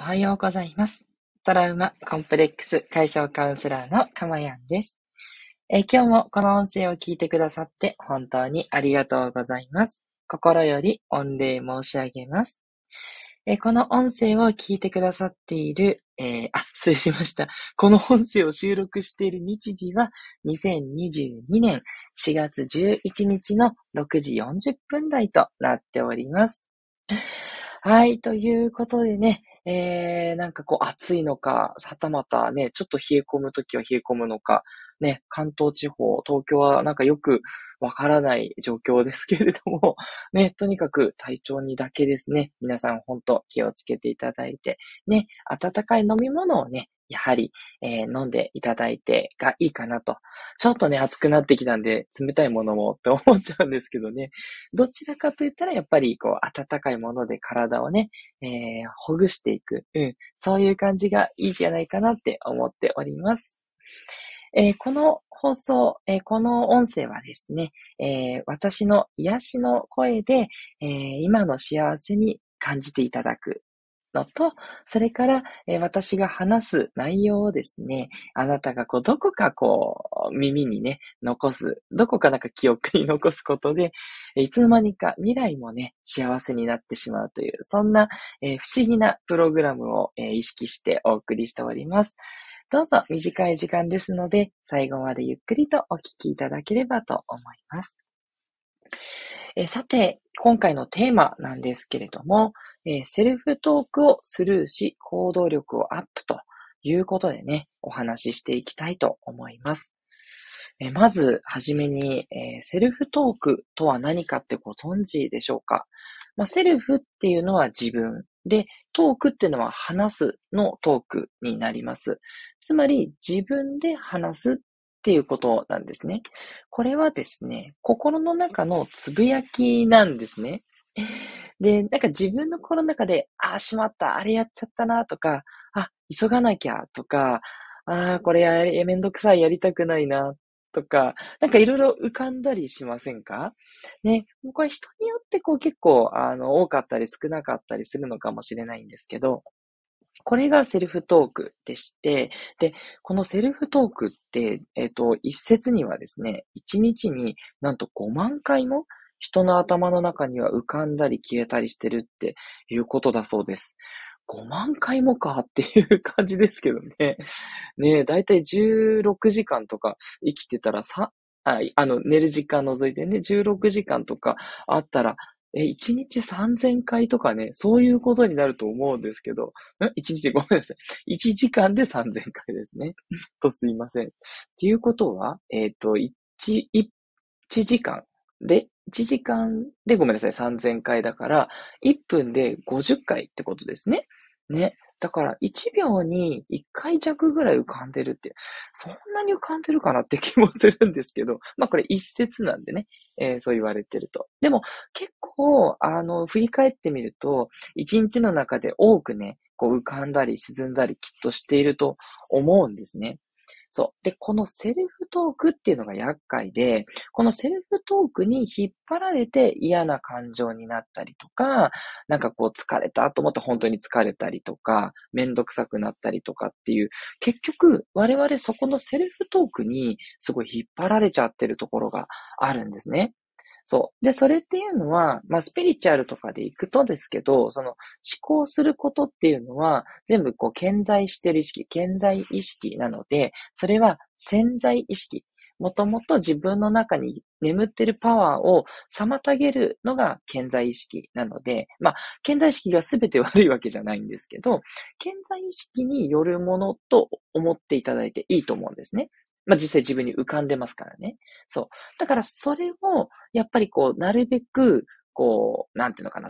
おはようございます。トラウマコンプレックス解消カウンセラーのかまやんです。え今日もこの音声を聞いてくださって本当にありがとうございます。心より御礼申し上げます。えこの音声を聞いてくださっている、えー、あ、失礼しました。この音声を収録している日時は2022年4月11日の6時40分台となっております。はい、ということでね、えー、なんかこう暑いのか、はたまたね、ちょっと冷え込むときは冷え込むのか、ね、関東地方、東京はなんかよくわからない状況ですけれども、ね、とにかく体調にだけですね、皆さん本当気をつけていただいて、ね、温かい飲み物をね、やはり、えー、飲んでいただいてがいいかなと。ちょっとね、暑くなってきたんで、冷たいものもって思っちゃうんですけどね。どちらかと言ったら、やっぱり、こう、温かいもので体をね、えー、ほぐしていく。うん。そういう感じがいいんじゃないかなって思っております。えー、この放送、えー、この音声はですね、えー、私の癒しの声で、え今の幸せに感じていただくのと、それから、え、私が話す内容をですね、あなたがこう、どこかこう、耳にね、残す、どこかなんか記憶に残すことで、いつの間にか未来もね、幸せになってしまうという、そんな、え、不思議なプログラムを、え、意識してお送りしております。どうぞ短い時間ですので、最後までゆっくりとお聞きいただければと思います。えさて、今回のテーマなんですけれども、えセルフトークをスルーし、行動力をアップということでね、お話ししていきたいと思います。えまず、はじめに、えセルフトークとは何かってご存知でしょうか、まあ、セルフっていうのは自分。で、トークっていうのは話すのトークになります。つまり、自分で話すっっていうことなんですね。これはですね、心の中のつぶやきなんですね。で、なんか自分の心の中で、ああ、しまった、あれやっちゃったな、とか、あ、急がなきゃ、とか、ああ、これやめんどくさい、やりたくないな、とか、なんかいろいろ浮かんだりしませんか？ね、これ人によってこう結構、あの、多かったり少なかったりするのかもしれないんですけど、これがセルフトークでして、で、このセルフトークって、えっ、ー、と、一説にはですね、一日になんと5万回も人の頭の中には浮かんだり消えたりしてるっていうことだそうです。5万回もかっていう感じですけどね。ねえ、だいたい16時間とか生きてたらさ、ああの、寝る時間除いてね、16時間とかあったら、え、1日3000回とかね、そういうことになると思うんですけど、ん ?1 日ごめんなさい。1時間で3000回ですね。とすいません。っていうことは、えっ、ー、と、1、1時間で、1時間でごめんなさい、3000回だから、1分で50回ってことですね。ね。だから1秒に1回弱ぐらい浮かんでるって、そんなに浮かんでるかなって気もするんですけど、まあこれ一説なんでね、えー、そう言われてると。でも結構、あの、振り返ってみると、1日の中で多くね、こう浮かんだり沈んだりきっとしていると思うんですね。そう。で、このセルフトークっていうのが厄介で、このセルフトークに引っ張られて嫌な感情になったりとか、なんかこう疲れたと思って本当に疲れたりとか、めんどくさくなったりとかっていう、結局我々そこのセルフトークにすごい引っ張られちゃってるところがあるんですね。そう。で、それっていうのは、まあ、スピリチュアルとかで行くとですけど、その思考することっていうのは、全部こう、健在してる意識、健在意識なので、それは潜在意識。もともと自分の中に眠ってるパワーを妨げるのが健在意識なので、まあ、健在意識が全て悪いわけじゃないんですけど、健在意識によるものと思っていただいていいと思うんですね。まあ、実際自分に浮かんでますからね。そう。だからそれを、やっぱりこう、なるべく、こう、なんていうのかな、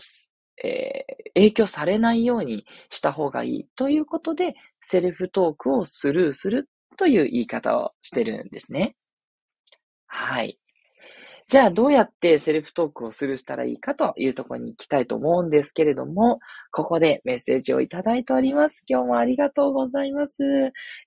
えー、影響されないようにした方がいいということで、セルフトークをスルーするという言い方をしてるんですね。はい。じゃあどうやってセルフトークをするしたらいいかというところに行きたいと思うんですけれども、ここでメッセージをいただいております。今日もありがとうございます。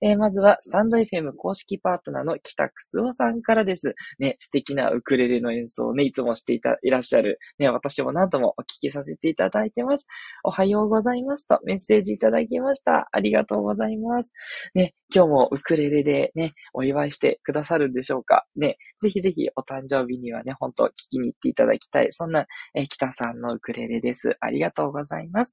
えー、まずは、スタンド FM 公式パートナーの北くすおさんからです。ね、素敵なウクレレの演奏をね、いつもしていた、いらっしゃる。ね、私も何度もお聞きさせていただいてます。おはようございますとメッセージいただきました。ありがとうございます。ね、今日もウクレレでね、お祝いしてくださるんでしょうか。ね、ぜひぜひお誕生日にはね、本当聞きに行っていただきたい。そんな、え北さんのウクレレです。ありがとうございます。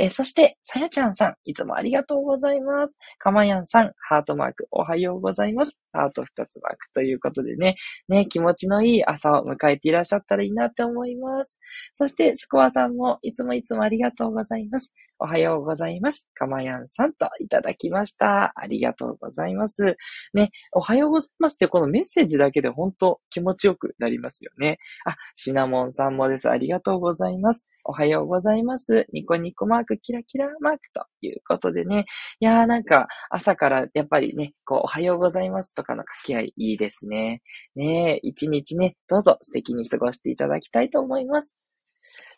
えー、そして、さやちゃんさん、いつもありがとうございます。かまやんさん、ハートマーク、おはようございます。ハート二つマークということでね、ね、気持ちのいい朝を迎えていらっしゃったらいいなって思います。そして、スコアさんも、いつもいつもありがとうございます。おはようございます。かまやんさんといただきました。ありがとうございます。ね、おはようございますってこのメッセージだけで本当気持ちよくなりますよね。あ、シナモンさんもです。ありがとうございます。おはようございます。ニコニコマーク、キラキラマークということでね。いやーなんか朝からやっぱりね、こう、おはようございますとかの掛け合いいいですね。ね一日ね、どうぞ素敵に過ごしていただきたいと思います。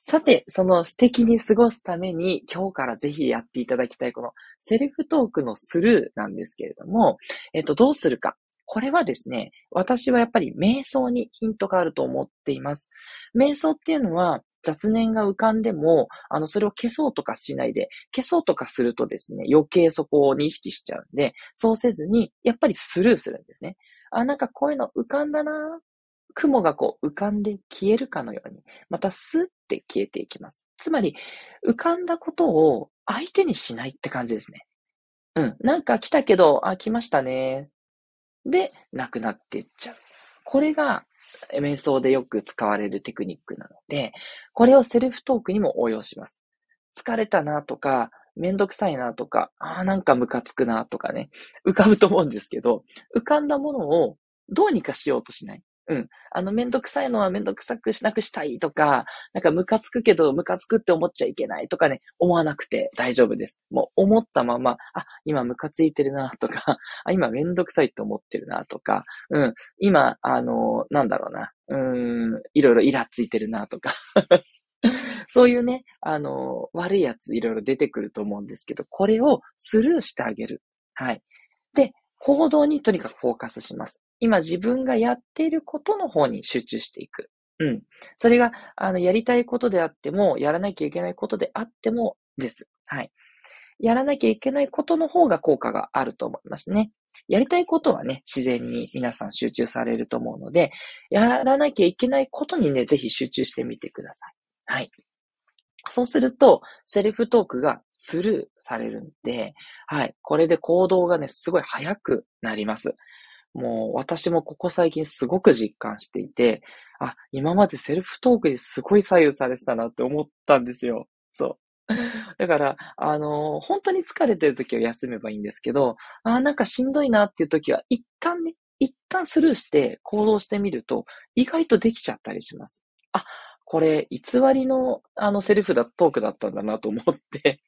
さて、その素敵に過ごすために、今日からぜひやっていただきたい、このセルフトークのスルーなんですけれども、えっと、どうするか。これはですね、私はやっぱり瞑想にヒントがあると思っています。瞑想っていうのは雑念が浮かんでも、あの、それを消そうとかしないで、消そうとかするとですね、余計そこを認識しちゃうんで、そうせずに、やっぱりスルーするんですね。あ、なんかこういうの浮かんだな雲がこう浮かんで消えるかのように、またスッって消えていきます。つまり、浮かんだことを相手にしないって感じですね。うん。なんか来たけど、あ、来ましたね。で、なくなっていっちゃう。これが、瞑想でよく使われるテクニックなので、これをセルフトークにも応用します。疲れたなとか、めんどくさいなとか、ああ、なんかムカつくなとかね、浮かぶと思うんですけど、浮かんだものをどうにかしようとしない。うん。あの、めんどくさいのはめんどくさくしなくしたいとか、なんかムカつくけどムカつくって思っちゃいけないとかね、思わなくて大丈夫です。もう思ったまま、あ、今ムカついてるなとか、あ、今めんどくさいって思ってるなとか、うん。今、あの、なんだろうな、うん、いろいろイラついてるなとか。そういうね、あの、悪いやついろいろ出てくると思うんですけど、これをスルーしてあげる。はい。で、行動にとにかくフォーカスします。今自分がやっていることの方に集中していく。うん。それが、あの、やりたいことであっても、やらなきゃいけないことであってもです。はい。やらなきゃいけないことの方が効果があると思いますね。やりたいことはね、自然に皆さん集中されると思うので、やらなきゃいけないことにね、ぜひ集中してみてください。はい。そうすると、セルフトークがスルーされるんで、はい。これで行動がね、すごい早くなります。もう私もここ最近すごく実感していて、あ、今までセルフトークですごい左右されてたなって思ったんですよ。そう。だから、あのー、本当に疲れてる時は休めばいいんですけど、あ、なんかしんどいなっていう時は、一旦ね、一旦スルーして行動してみると、意外とできちゃったりします。あ、これ、偽りの、あの、セルフだ、トークだったんだなと思って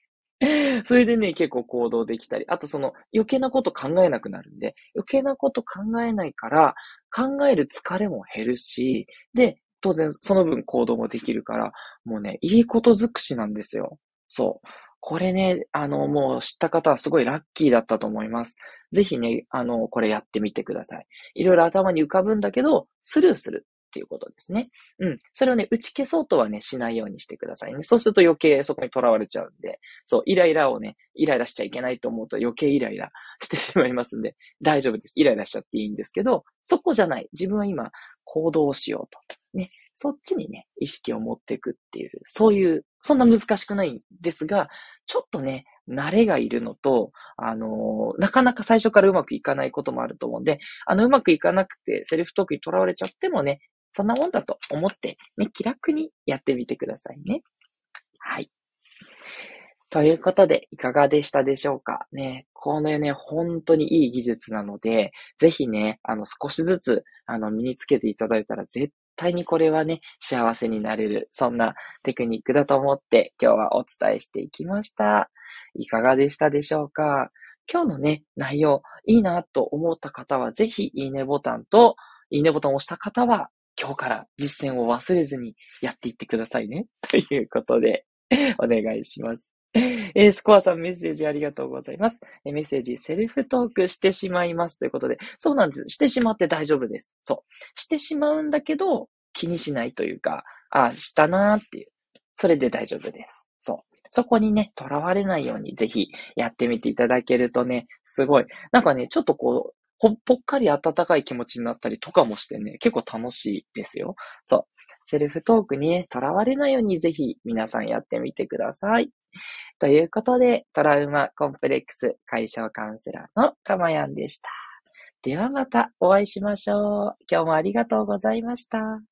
それでね、結構行動できたり、あとその余計なこと考えなくなるんで、余計なこと考えないから、考える疲れも減るし、で、当然その分行動もできるから、もうね、いいこと尽くしなんですよ。そう。これね、あの、もう知った方はすごいラッキーだったと思います。ぜひね、あの、これやってみてください。いろいろ頭に浮かぶんだけど、スルーする。っていうことですね。うん。それをね、打ち消そうとはね、しないようにしてくださいね。そうすると余計そこに囚われちゃうんで、そう、イライラをね、イライラしちゃいけないと思うと余計イライラしてしまいますんで、大丈夫です。イライラしちゃっていいんですけど、そこじゃない。自分は今、行動しようと。ね、そっちにね、意識を持っていくっていう、そういう、そんな難しくないんですが、ちょっとね、慣れがいるのと、あのー、なかなか最初からうまくいかないこともあると思うんで、あの、うまくいかなくて、セルフトークにとらわれちゃってもね、そんなもんだと思って、ね、気楽にやってみてくださいね。はい。ということで、いかがでしたでしょうかね。このね、本当にいい技術なので、ぜひね、あの、少しずつ、あの、身につけていただいたら、絶対にこれはね、幸せになれる、そんなテクニックだと思って、今日はお伝えしていきました。いかがでしたでしょうか今日のね、内容、いいなと思った方は、ぜひ、いいねボタンと、いいねボタンを押した方は、今日から実践を忘れずにやっていってくださいね。ということで、お願いします。えー、スコアさんメッセージありがとうございます。えー、メッセージ、セルフトークしてしまいますということで、そうなんです。してしまって大丈夫です。そう。してしまうんだけど、気にしないというか、あ、したなーっていう。それで大丈夫です。そう。そこにね、囚われないようにぜひやってみていただけるとね、すごい。なんかね、ちょっとこう、ほ、ぽっかり温かい気持ちになったりとかもしてね、結構楽しいですよ。そう。セルフトークにね、囚われないようにぜひ皆さんやってみてください。ということで、トラウマコンプレックス解消カウンセラーのかまやんでした。ではまたお会いしましょう。今日もありがとうございました。